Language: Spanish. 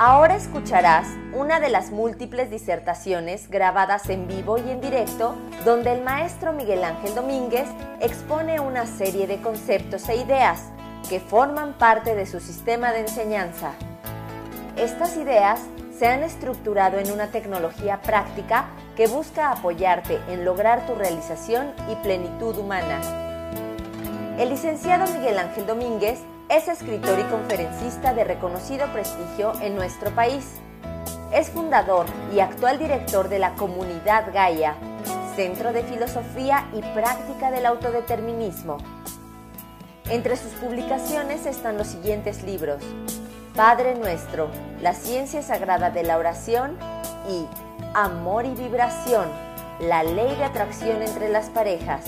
Ahora escucharás una de las múltiples disertaciones grabadas en vivo y en directo donde el maestro Miguel Ángel Domínguez expone una serie de conceptos e ideas que forman parte de su sistema de enseñanza. Estas ideas se han estructurado en una tecnología práctica que busca apoyarte en lograr tu realización y plenitud humana. El licenciado Miguel Ángel Domínguez es escritor y conferencista de reconocido prestigio en nuestro país. Es fundador y actual director de la Comunidad Gaia, Centro de Filosofía y Práctica del Autodeterminismo. Entre sus publicaciones están los siguientes libros. Padre Nuestro, la ciencia sagrada de la oración y Amor y Vibración, la ley de atracción entre las parejas.